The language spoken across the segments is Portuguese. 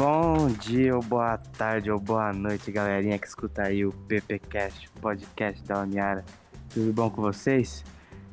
Bom dia, ou boa tarde, ou boa noite, galerinha que escuta aí o PPcast, podcast da Uniara. Tudo bom com vocês?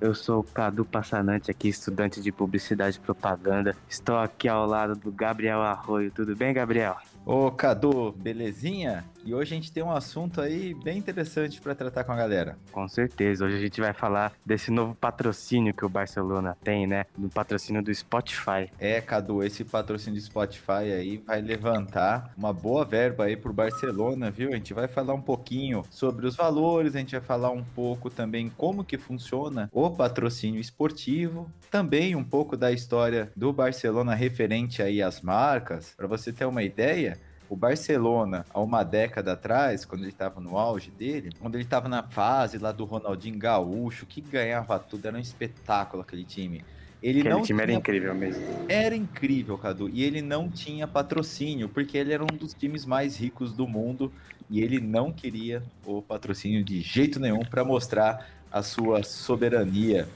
Eu sou o Cadu Passanante aqui, estudante de Publicidade e Propaganda. Estou aqui ao lado do Gabriel Arroio. Tudo bem, Gabriel? Ô Cadu, belezinha? E hoje a gente tem um assunto aí bem interessante para tratar com a galera. Com certeza, hoje a gente vai falar desse novo patrocínio que o Barcelona tem, né? Do patrocínio do Spotify. É, Cadu, esse patrocínio do Spotify aí vai levantar uma boa verba aí pro Barcelona, viu? A gente vai falar um pouquinho sobre os valores, a gente vai falar um pouco também como que funciona o patrocínio esportivo, também um pouco da história do Barcelona referente aí às marcas. Para você ter uma ideia, o Barcelona, há uma década atrás, quando ele estava no auge dele, quando ele estava na fase lá do Ronaldinho Gaúcho, que ganhava tudo, era um espetáculo aquele time. Ele Aquele não time era tinha- incrível mesmo. Era incrível, Cadu. E ele não tinha patrocínio, porque ele era um dos times mais ricos do mundo e ele não queria o patrocínio de jeito nenhum para mostrar a sua soberania.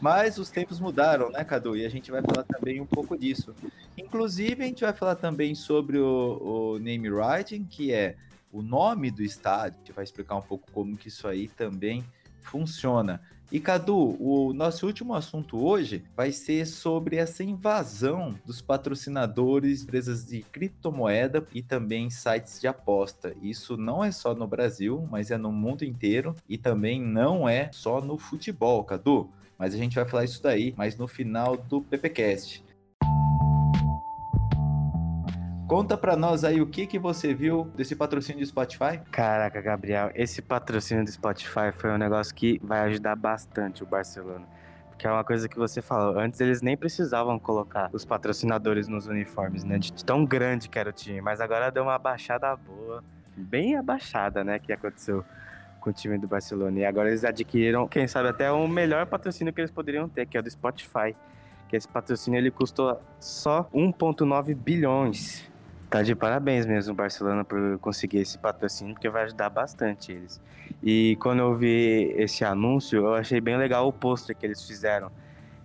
Mas os tempos mudaram, né, Cadu? E a gente vai falar também um pouco disso. Inclusive, a gente vai falar também sobre o, o name writing, que é o nome do estádio. A gente vai explicar um pouco como que isso aí também funciona. E Cadu, o nosso último assunto hoje vai ser sobre essa invasão dos patrocinadores, empresas de criptomoeda e também sites de aposta. Isso não é só no Brasil, mas é no mundo inteiro e também não é só no futebol, Cadu. Mas a gente vai falar isso daí, mas no final do PPcast. Conta pra nós aí o que que você viu desse patrocínio do Spotify? Caraca, Gabriel, esse patrocínio do Spotify foi um negócio que vai ajudar bastante o Barcelona. Porque é uma coisa que você falou, antes eles nem precisavam colocar os patrocinadores nos uniformes, né? De tão grande que era o time, mas agora deu uma abaixada boa, bem abaixada, né? Que aconteceu com o time do Barcelona. E agora eles adquiriram, quem sabe, até o melhor patrocínio que eles poderiam ter, que é o do Spotify. Que esse patrocínio ele custou só 1,9 bilhões. Tá de parabéns mesmo o Barcelona por conseguir esse patrocínio, porque vai ajudar bastante eles. E quando eu vi esse anúncio, eu achei bem legal o pôster que eles fizeram.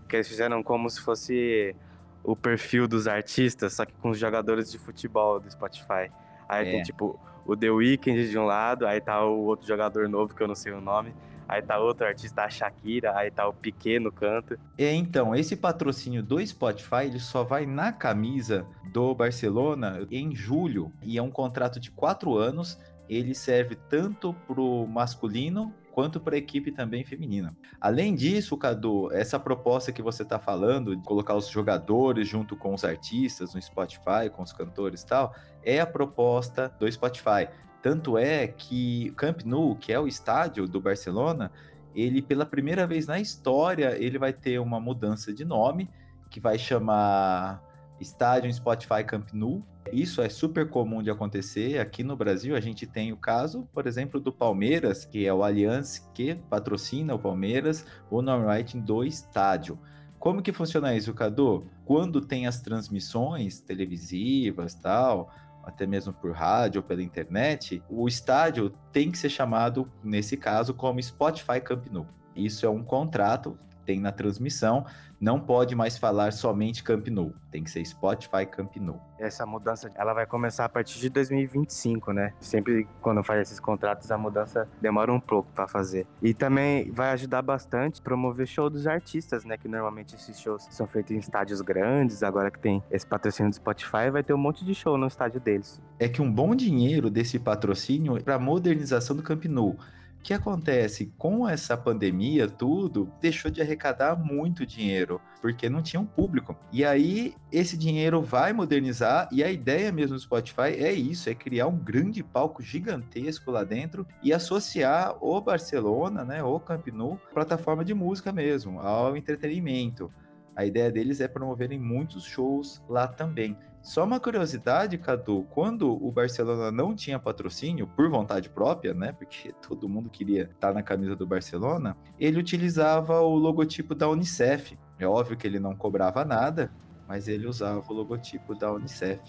Que eles fizeram como se fosse o perfil dos artistas, só que com os jogadores de futebol do Spotify. Aí É. tem tipo o The Weeknd de um lado, aí tá o outro jogador novo que eu não sei o nome, aí tá outro artista, a Shakira, aí tá o Piquet no canto. É, então, esse patrocínio do Spotify, ele só vai na camisa do Barcelona em julho. E é um contrato de quatro anos. Ele serve tanto pro masculino quanto para a equipe também feminina. Além disso, Cadu, essa proposta que você está falando de colocar os jogadores junto com os artistas no Spotify, com os cantores e tal, é a proposta do Spotify. Tanto é que Camp Nou, que é o estádio do Barcelona, ele pela primeira vez na história, ele vai ter uma mudança de nome, que vai chamar Estádio Spotify Camp Nou. Isso é super comum de acontecer. Aqui no Brasil, a gente tem o caso, por exemplo, do Palmeiras, que é o Allianz que patrocina o Palmeiras, o Norwriting do estádio. Como que funciona isso, Cadu? Quando tem as transmissões televisivas tal, até mesmo por rádio ou pela internet, o estádio tem que ser chamado, nesse caso, como Spotify Camp Nou. Isso é um contrato tem na transmissão, não pode mais falar somente Camp Nou, tem que ser Spotify Camp Nou. Essa mudança, ela vai começar a partir de 2025, né? Sempre quando faz esses contratos, a mudança demora um pouco para fazer. E também vai ajudar bastante a promover show dos artistas, né? Que normalmente esses shows são feitos em estádios grandes. Agora que tem esse patrocínio do Spotify, vai ter um monte de show no estádio deles. É que um bom dinheiro desse patrocínio é para a modernização do Camp Nou. Que acontece com essa pandemia, tudo deixou de arrecadar muito dinheiro, porque não tinha um público. E aí esse dinheiro vai modernizar e a ideia mesmo do Spotify é isso, é criar um grande palco gigantesco lá dentro e associar o Barcelona, né, o Camp Nou, plataforma de música mesmo, ao entretenimento. A ideia deles é promoverem muitos shows lá também. Só uma curiosidade, Cadu, quando o Barcelona não tinha patrocínio, por vontade própria, né? Porque todo mundo queria estar na camisa do Barcelona, ele utilizava o logotipo da Unicef. É óbvio que ele não cobrava nada, mas ele usava o logotipo da Unicef.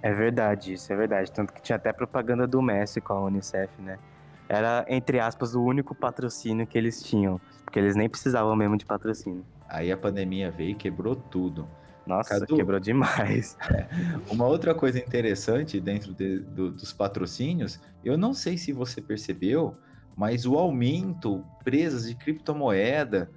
É verdade, isso é verdade. Tanto que tinha até propaganda do Messi com a Unicef, né? Era, entre aspas, o único patrocínio que eles tinham. Porque eles nem precisavam mesmo de patrocínio. Aí a pandemia veio e quebrou tudo. Nossa, Cadu, quebrou demais. Uma outra coisa interessante dentro de, do, dos patrocínios, eu não sei se você percebeu, mas o aumento presas de criptomoeda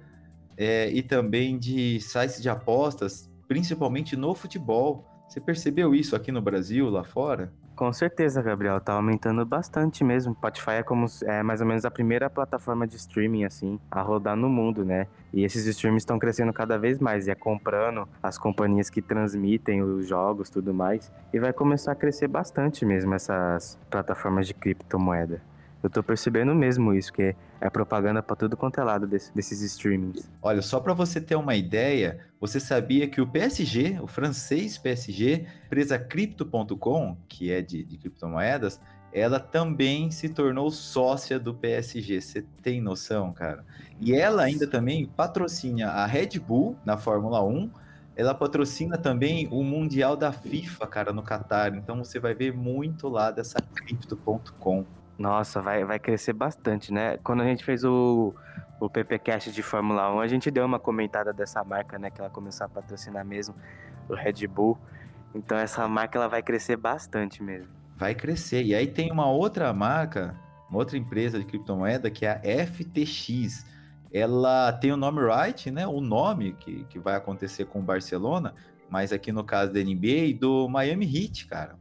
é, e também de sites de apostas, principalmente no futebol. Você percebeu isso aqui no Brasil, lá fora? Com certeza, Gabriel, tá aumentando bastante mesmo. Spotify é como é mais ou menos a primeira plataforma de streaming assim a rodar no mundo, né? E esses streams estão crescendo cada vez mais e é comprando as companhias que transmitem os jogos, tudo mais, e vai começar a crescer bastante mesmo essas plataformas de criptomoeda. Eu tô percebendo mesmo isso, que é propaganda para tudo quanto é lado desse, desses streamings. Olha, só para você ter uma ideia, você sabia que o PSG, o francês PSG, empresa Crypto.com, que é de, de criptomoedas, ela também se tornou sócia do PSG. Você tem noção, cara? E ela ainda também patrocina a Red Bull na Fórmula 1. Ela patrocina também o Mundial da FIFA, cara, no Catar. Então você vai ver muito lá dessa Crypto.com. Nossa, vai, vai crescer bastante, né? Quando a gente fez o, o PPcast de Fórmula 1, a gente deu uma comentada dessa marca, né? Que ela começou a patrocinar mesmo, o Red Bull. Então essa marca ela vai crescer bastante mesmo. Vai crescer. E aí tem uma outra marca, uma outra empresa de criptomoeda que é a FTX. Ela tem o nome right, né? O nome que, que vai acontecer com o Barcelona, mas aqui no caso da NBA, do Miami Heat, cara.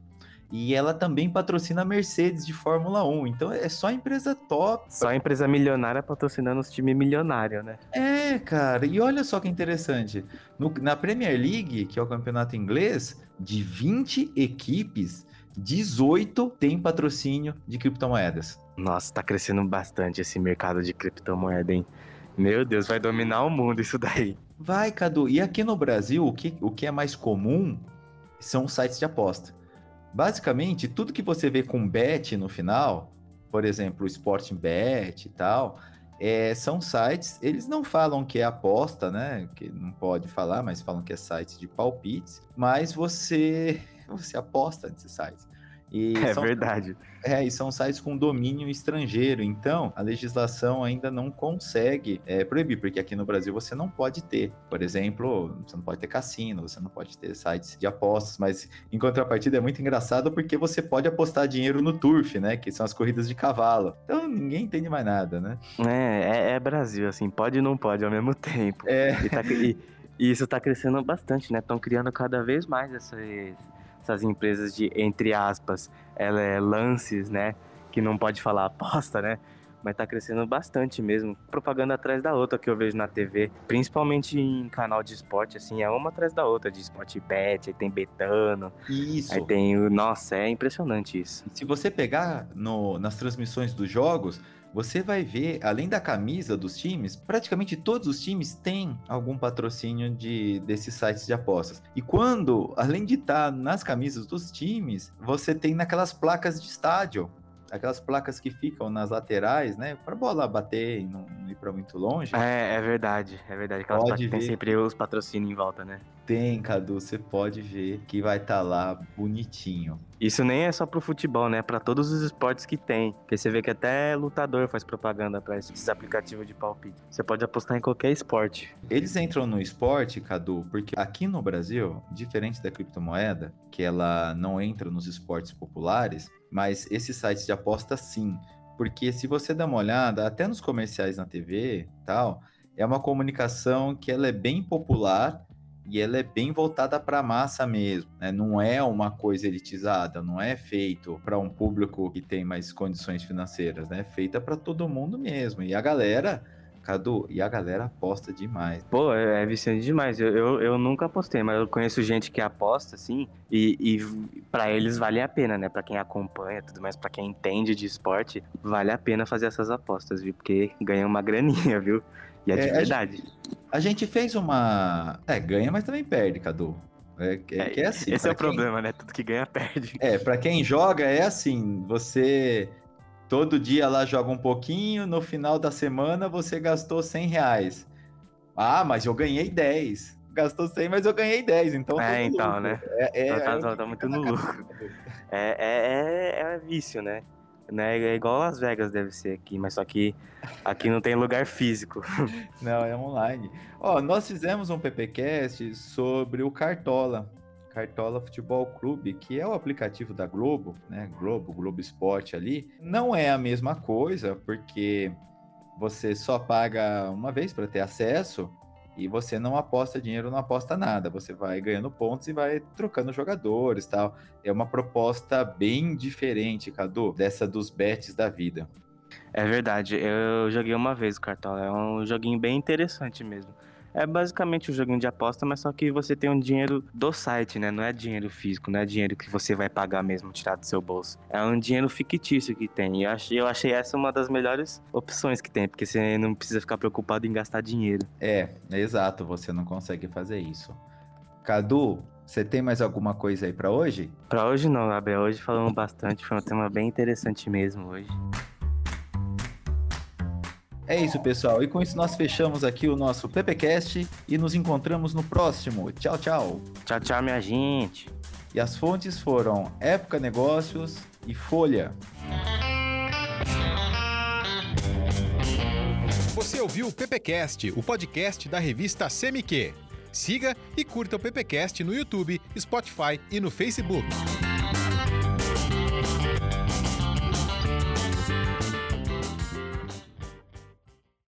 E ela também patrocina a Mercedes de Fórmula 1. Então é só empresa top. Só empresa milionária patrocinando os times milionários, né? É, cara. E olha só que interessante. No, na Premier League, que é o campeonato inglês, de 20 equipes, 18 tem patrocínio de criptomoedas. Nossa, tá crescendo bastante esse mercado de criptomoeda, hein? Meu Deus, vai dominar o mundo isso daí. Vai, Cadu. E aqui no Brasil, o que, o que é mais comum são sites de aposta. Basicamente, tudo que você vê com bet no final, por exemplo, o Sporting Bet e tal, é, são sites, eles não falam que é aposta, né? Que não pode falar, mas falam que é site de palpites, mas você você aposta nesses sites. E é são, verdade. É, e são sites com domínio estrangeiro. Então, a legislação ainda não consegue é, proibir, porque aqui no Brasil você não pode ter, por exemplo, você não pode ter cassino, você não pode ter sites de apostas, mas em contrapartida é muito engraçado porque você pode apostar dinheiro no turf, né? Que são as corridas de cavalo. Então ninguém entende mais nada, né? É, é, é Brasil, assim, pode e não pode ao mesmo tempo. É. E, tá, e, e isso tá crescendo bastante, né? Estão criando cada vez mais essas essas empresas de, entre aspas, ela é lances, né? Que não pode falar aposta, né? Mas tá crescendo bastante mesmo. Propaganda atrás da outra que eu vejo na TV. Principalmente em canal de esporte, assim, é uma atrás da outra. De esporte bet, aí tem Betano. Isso. Aí tem o. Nossa, é impressionante isso. Se você pegar no, nas transmissões dos jogos, você vai ver, além da camisa dos times, praticamente todos os times têm algum patrocínio de desses sites de apostas. E quando, além de estar tá nas camisas dos times, você tem naquelas placas de estádio, aquelas placas que ficam nas laterais, né? Para bola bater e não ir para muito longe. É, é verdade, é verdade. Aquelas pode placas tem sempre os patrocínios em volta, né? Tem, Cadu, você pode ver que vai estar tá lá bonitinho. Isso nem é só pro futebol, né? Para todos os esportes que tem. Porque você vê que até lutador faz propaganda para esses aplicativos de palpite. Você pode apostar em qualquer esporte. Eles entram no esporte, Cadu, porque aqui no Brasil, diferente da criptomoeda, que ela não entra nos esportes populares, mas esses sites de aposta sim. Porque se você dá uma olhada, até nos comerciais na TV tal, é uma comunicação que ela é bem popular e ela é bem voltada para a massa mesmo, né? Não é uma coisa elitizada, não é feito para um público que tem mais condições financeiras, né? É feita para todo mundo mesmo. E a galera Cadu, e a galera aposta demais. Pô, é, é viciante demais. Eu, eu, eu, nunca apostei, mas eu conheço gente que aposta, assim, e, e para eles vale a pena, né? Para quem acompanha tudo mais, para quem entende de esporte, vale a pena fazer essas apostas, viu? Porque ganha uma graninha, viu? E é, é de verdade. A gente, fez uma. É, ganha, mas também perde, Cadu. É, é, é assim. Esse é o quem... problema, né? Tudo que ganha, perde. É, pra quem joga é assim: você todo dia lá joga um pouquinho, no final da semana você gastou 100 reais. Ah, mas eu ganhei 10. Gastou 100, mas eu ganhei 10. Então. É, então, lucro. né? É, é, tá, tá, tá muito no lucro. É, é, é, é vício, né? né? É igual Las Vegas deve ser aqui, mas só que aqui não tem lugar físico. Não, é online. Ó, nós fizemos um PPcast sobre o Cartola. Cartola Futebol Clube, que é o aplicativo da Globo, né? Globo, Globo Esporte ali. Não é a mesma coisa, porque você só paga uma vez para ter acesso, e você não aposta dinheiro, não aposta nada. Você vai ganhando pontos e vai trocando jogadores tal. É uma proposta bem diferente, Cadu, dessa dos bets da vida. É verdade. Eu joguei uma vez o Cartola. É um joguinho bem interessante mesmo. É basicamente um joguinho de aposta, mas só que você tem um dinheiro do site, né? Não é dinheiro físico, não é dinheiro que você vai pagar mesmo, tirar do seu bolso. É um dinheiro fictício que tem. E eu achei, eu achei essa uma das melhores opções que tem, porque você não precisa ficar preocupado em gastar dinheiro. É, é exato, você não consegue fazer isso. Cadu, você tem mais alguma coisa aí para hoje? Para hoje não, Gabriel. Hoje falamos bastante, foi um tema bem interessante mesmo hoje. É isso, pessoal. E com isso nós fechamos aqui o nosso PPcast e nos encontramos no próximo. Tchau, tchau. Tchau, tchau, minha gente. E as fontes foram Época Negócios e Folha. Você ouviu o PPcast, o podcast da revista CMQ. Siga e curta o PPcast no YouTube, Spotify e no Facebook.